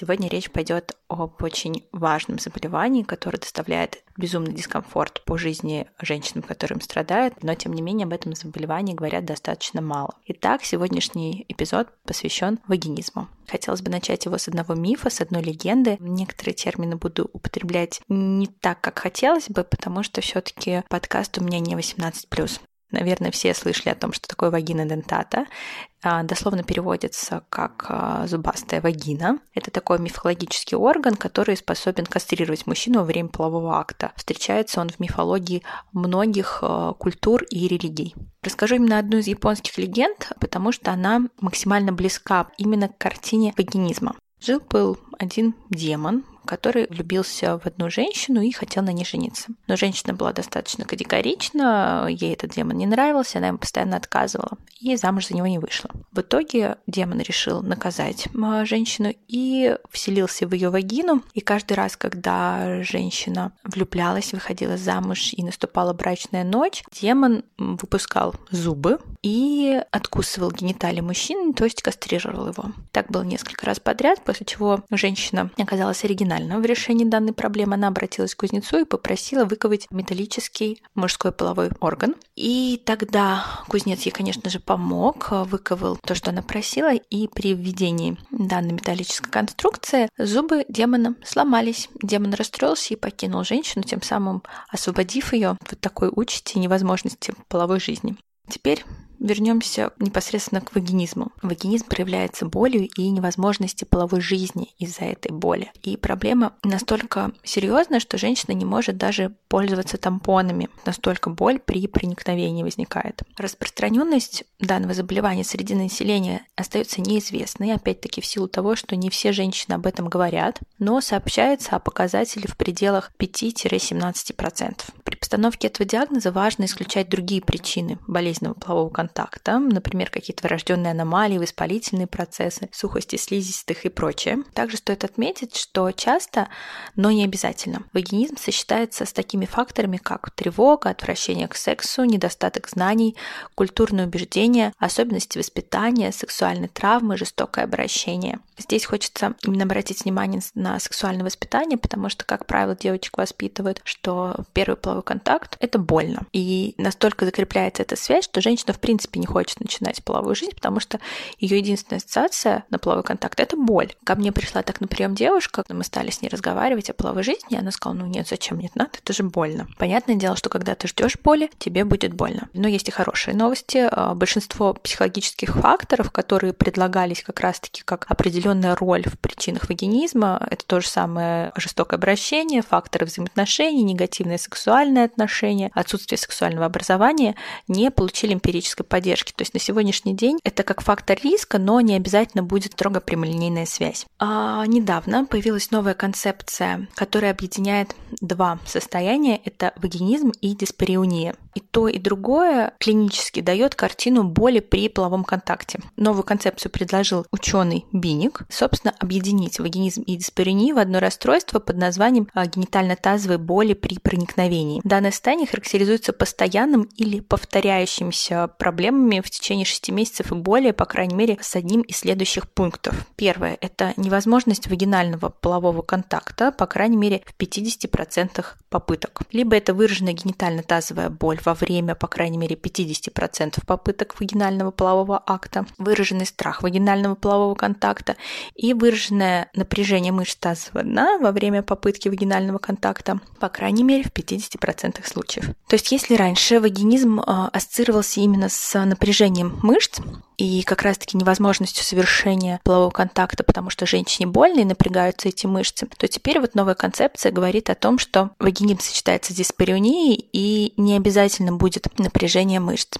Сегодня речь пойдет об очень важном заболевании, которое доставляет безумный дискомфорт по жизни женщинам, которым страдают, но тем не менее об этом заболевании говорят достаточно мало. Итак, сегодняшний эпизод посвящен вагинизму. Хотелось бы начать его с одного мифа, с одной легенды. Некоторые термины буду употреблять не так, как хотелось бы, потому что все-таки подкаст у меня не 18+. Наверное, все слышали о том, что такое вагина дентата. А, дословно переводится как а, зубастая вагина. Это такой мифологический орган, который способен кастрировать мужчину во время полового акта. Встречается он в мифологии многих а, культур и религий. Расскажу именно одну из японских легенд, потому что она максимально близка именно к картине вагинизма. Жил-был один демон, который влюбился в одну женщину и хотел на ней жениться. Но женщина была достаточно категорична, ей этот демон не нравился, она ему постоянно отказывала, и замуж за него не вышла. В итоге демон решил наказать а, женщину и вселился в ее вагину, и каждый раз, когда женщина влюблялась, выходила замуж и наступала брачная ночь, демон выпускал зубы и откусывал гениталии мужчины, то есть кастрировал его. Так было несколько раз подряд, после чего женщина оказалась оригинальной оригинально в решении данной проблемы. Она обратилась к кузнецу и попросила выковать металлический мужской половой орган. И тогда кузнец ей, конечно же, помог, выковал то, что она просила, и при введении данной металлической конструкции зубы демона сломались. Демон расстроился и покинул женщину, тем самым освободив ее от такой участи и невозможности половой жизни. Теперь вернемся непосредственно к вагинизму. Вагинизм проявляется болью и невозможностью половой жизни из-за этой боли. И проблема настолько серьезная, что женщина не может даже пользоваться тампонами. Настолько боль при проникновении возникает. Распространенность данного заболевания среди населения остается неизвестной, опять-таки в силу того, что не все женщины об этом говорят, но сообщается о показателе в пределах 5-17%. При постановке этого диагноза важно исключать другие причины болезненного полового контакта контакта, например, какие-то врожденные аномалии, воспалительные процессы, сухости слизистых и прочее. Также стоит отметить, что часто, но не обязательно, вагинизм сочетается с такими факторами, как тревога, отвращение к сексу, недостаток знаний, культурные убеждения, особенности воспитания, сексуальные травмы, жестокое обращение. Здесь хочется именно обратить внимание на сексуальное воспитание, потому что, как правило, девочек воспитывают, что первый половой контакт — это больно. И настолько закрепляется эта связь, что женщина, в принципе, принципе не хочет начинать половую жизнь, потому что ее единственная ассоциация на половой контакт — это боль. Ко мне пришла так на прием девушка, мы стали с ней разговаривать о половой жизни, и она сказала, ну нет, зачем мне это надо, это же больно. Понятное дело, что когда ты ждешь боли, тебе будет больно. Но есть и хорошие новости. А, большинство психологических факторов, которые предлагались как раз-таки как определенная роль в причинах вагинизма, это то же самое жестокое обращение, факторы взаимоотношений, негативное сексуальное отношение, отсутствие сексуального образования, не получили эмпирической поддержки. То есть на сегодняшний день это как фактор риска, но не обязательно будет строго прямолинейная связь. А недавно появилась новая концепция, которая объединяет два состояния. Это вагинизм и диспариуния. И то, и другое клинически дает картину боли при половом контакте. Новую концепцию предложил ученый Биник. Собственно, объединить вагинизм и диспарению в одно расстройство под названием а, генитально-тазовой боли при проникновении. Данное состояние характеризуется постоянным или повторяющимся проблемами в течение 6 месяцев и более, по крайней мере, с одним из следующих пунктов. Первое – это невозможность вагинального полового контакта, по крайней мере, в 50% попыток. Либо это выраженная генитально-тазовая боль во время, по крайней мере, 50% попыток вагинального полового акта, выраженный страх вагинального полового контакта и выраженное напряжение мышц тазового дна во время попытки вагинального контакта, по крайней мере, в 50% случаев. То есть, если раньше вагинизм а, ассоциировался именно с напряжением мышц, и как раз-таки невозможностью совершения полового контакта, потому что женщине больно и напрягаются эти мышцы, то теперь вот новая концепция говорит о том, что вагинизм сочетается с диспариунией и не обязательно будет напряжение мышц.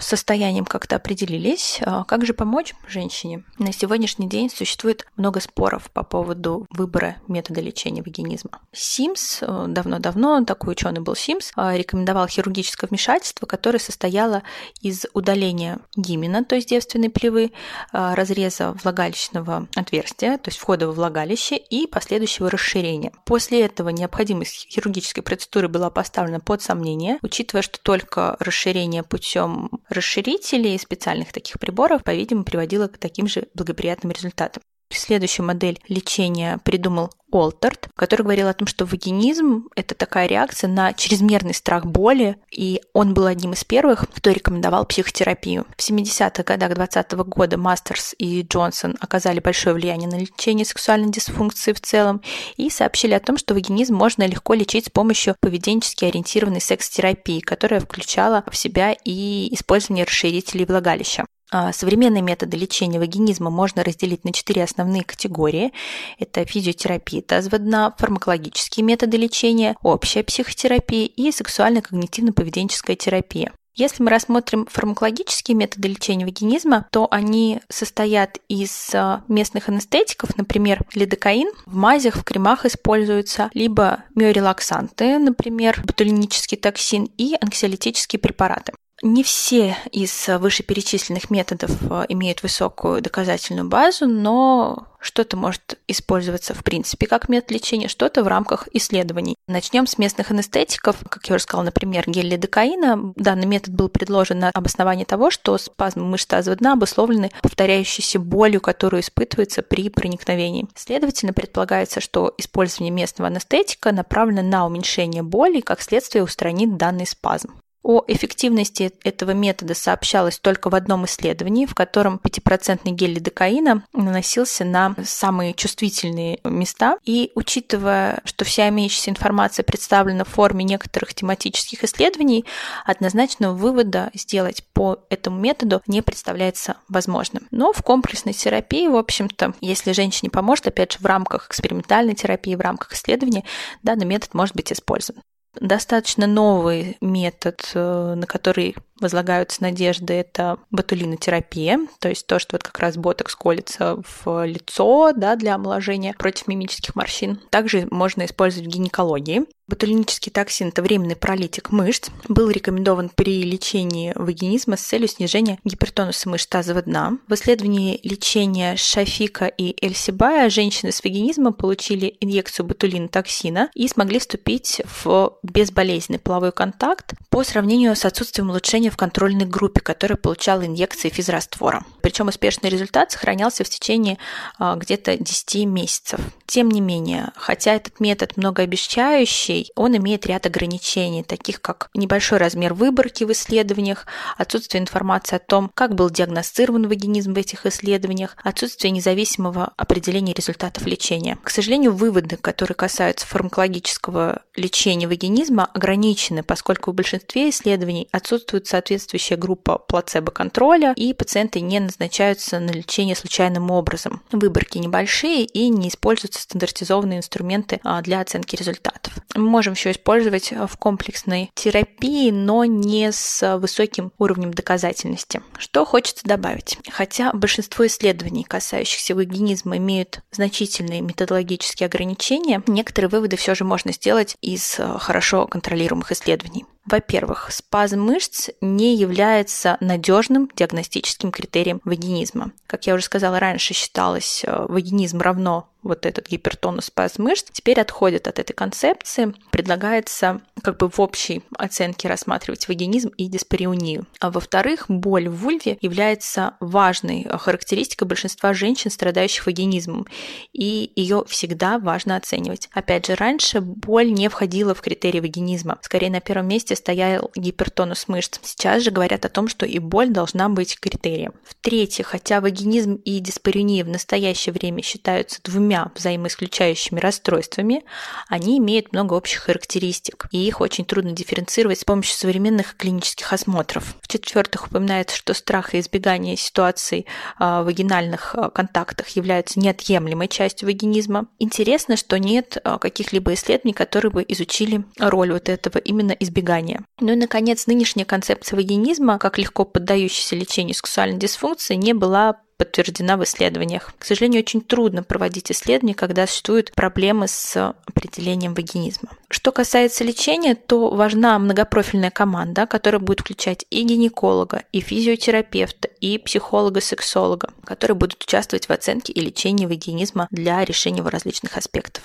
Состоянием как-то определились. А как же помочь женщине? На сегодняшний день существует много споров по поводу выбора метода лечения вагинизма. Симс, э, давно-давно, такой ученый был Симс, э, рекомендовал хирургическое вмешательство, которое состояло из удаления гимена, то есть девственной плевы, э, разреза влагалищного отверстия, то есть входа во влагалище и последующего расширения. После этого необходимость хирургической процедуры была поставлена под сомнение, учитывая, что только расширение путем расширителей и специальных таких приборов, по-видимому, приводило к таким же благоприятным результатам. Следующую модель лечения придумал Олтерт, который говорил о том, что вагинизм – это такая реакция на чрезмерный страх боли, и он был одним из первых, кто рекомендовал психотерапию. В 70-х годах 20 -го года Мастерс и Джонсон оказали большое влияние на лечение сексуальной дисфункции в целом и сообщили о том, что вагинизм можно легко лечить с помощью поведенчески ориентированной секс-терапии, которая включала в себя и использование расширителей влагалища. А, современные методы лечения вагинизма можно разделить на четыре основные категории. Это физиотерапия тазового фармакологические методы лечения, общая психотерапия и сексуально-когнитивно-поведенческая терапия. Если мы рассмотрим фармакологические методы лечения вагинизма, то они состоят из а, местных анестетиков, например, лидокаин. В мазях, в кремах используются либо миорелаксанты, например, ботулинический токсин и анксиолитические препараты. Не все из вышеперечисленных методов э, имеют высокую доказательную базу, но что-то может использоваться в принципе как метод лечения, что-то в рамках исследований. Начнем с местных анестетиков. Как я уже сказала, например, гель лидокаина. Данный метод был предложен на обосновании того, что спазмы мышц тазового дна обусловлены повторяющейся болью, которую испытывается при проникновении. Следовательно, предполагается, что использование местного анестетика направлено на уменьшение боли и, как следствие, устранит данный спазм. О эффективности этого метода сообщалось только в одном исследовании, в котором 5% гель лидокаина наносился на самые чувствительные места. И учитывая, что вся имеющаяся информация представлена в форме некоторых тематических исследований, однозначного вывода сделать по этому методу не представляется возможным. Но в комплексной терапии, в общем-то, если женщине поможет, опять же, в рамках экспериментальной терапии, в рамках исследования, данный метод может быть использован. Достаточно новый метод, э, на который возлагаются надежды, это ботулинотерапия, то есть то, что вот как раз ботокс колется в лицо да, для омоложения против мимических морщин. Также можно использовать в гинекологии. Ботулинический токсин – это временный паралитик мышц. Был рекомендован при лечении вагинизма с целью снижения гипертонуса мышц тазового дна. В исследовании лечения Шафика и Эльсибая женщины с вагинизмом получили инъекцию ботулинотоксина и смогли вступить в безболезненный половой контакт по сравнению с отсутствием улучшения в контрольной группе, которая получала инъекции физраствора. Причем успешный результат сохранялся в течение а, где-то 10 месяцев. Тем не менее, хотя этот метод многообещающий. Он имеет ряд ограничений, таких как небольшой размер выборки в исследованиях, отсутствие информации о том, как был диагностирован вагинизм в этих исследованиях, отсутствие независимого определения результатов лечения. К сожалению, выводы, которые касаются фармакологического лечения вагинизма, ограничены, поскольку в большинстве исследований отсутствует соответствующая группа плацебо-контроля, и пациенты не назначаются на лечение случайным образом. Выборки небольшие и не используются стандартизованные инструменты а, для оценки результатов можем еще использовать в комплексной терапии, но не с высоким уровнем доказательности. Что хочется добавить? Хотя большинство исследований, касающихся вагинизма, имеют значительные методологические ограничения, некоторые выводы все же можно сделать из хорошо контролируемых исследований. Во-первых, спазм мышц не является надежным диагностическим критерием вагинизма. Как я уже сказала раньше, считалось э, вагинизм равно вот этот гипертонус спазм мышц, теперь отходят от этой концепции. Предлагается как бы в общей оценке рассматривать вагинизм и диспареунию. А во-вторых, боль в вульве является важной характеристикой большинства женщин, страдающих вагинизмом, и ее всегда важно оценивать. Опять же, раньше боль не входила в критерии вагинизма. Скорее, на первом месте стоял гипертонус мышц. Сейчас же говорят о том, что и боль должна быть критерием. В-третьих, хотя вагинизм и диспареуния в настоящее время считаются двумя двумя взаимоисключающими расстройствами, они имеют много общих характеристик, и их очень трудно дифференцировать с помощью современных клинических осмотров. В-четвертых, упоминается, что страх и избегание ситуаций а, в вагинальных а, контактах являются неотъемлемой частью вагинизма. Интересно, что нет а, каких-либо исследований, которые бы изучили роль вот этого именно избегания. Ну и, наконец, нынешняя концепция вагинизма, как легко поддающаяся лечению сексуальной дисфункции, не была подтверждена в исследованиях. К сожалению, очень трудно проводить исследования, когда существуют проблемы с определением вагинизма. Что касается лечения, то важна многопрофильная команда, которая будет включать и гинеколога, и физиотерапевта, и психолога-сексолога, которые будут участвовать в оценке и лечении вагинизма для решения его различных аспектов.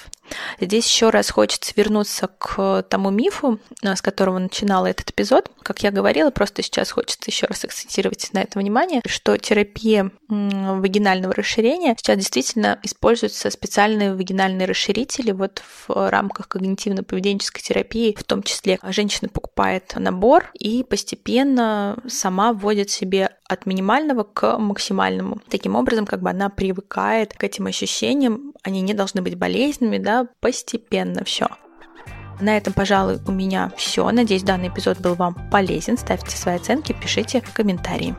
Здесь еще раз хочется вернуться к тому мифу, с которого начинала этот эпизод. Как я говорила, просто сейчас хочется еще раз акцентировать на это внимание, что терапия вагинального расширения. Сейчас действительно используются специальные вагинальные расширители вот в рамках когнитивно-поведенческой терапии, в том числе женщина покупает набор и постепенно сама вводит себе от минимального к максимальному. Таким образом, как бы она привыкает к этим ощущениям, они не должны быть болезненными, да, постепенно все. На этом, пожалуй, у меня все. Надеюсь, данный эпизод был вам полезен. Ставьте свои оценки, пишите комментарии.